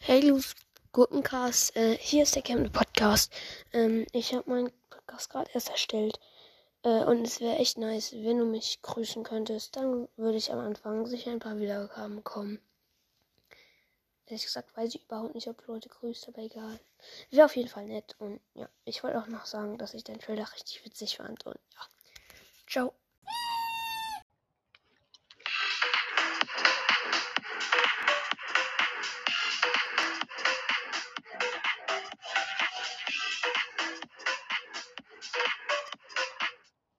Hey, Luz Gurkencast, äh, hier ist der Camden Podcast. Ähm, ich habe meinen Podcast gerade erst erstellt. Äh, und es wäre echt nice, wenn du mich grüßen könntest. Dann würde ich am Anfang sicher ein paar Wiedergaben kommen. Ehrlich gesagt weiß ich überhaupt nicht, ob Leute grüßt, aber egal. Wäre auf jeden Fall nett. Und ja, ich wollte auch noch sagen, dass ich deinen Trailer richtig witzig fand. Und ja, ciao.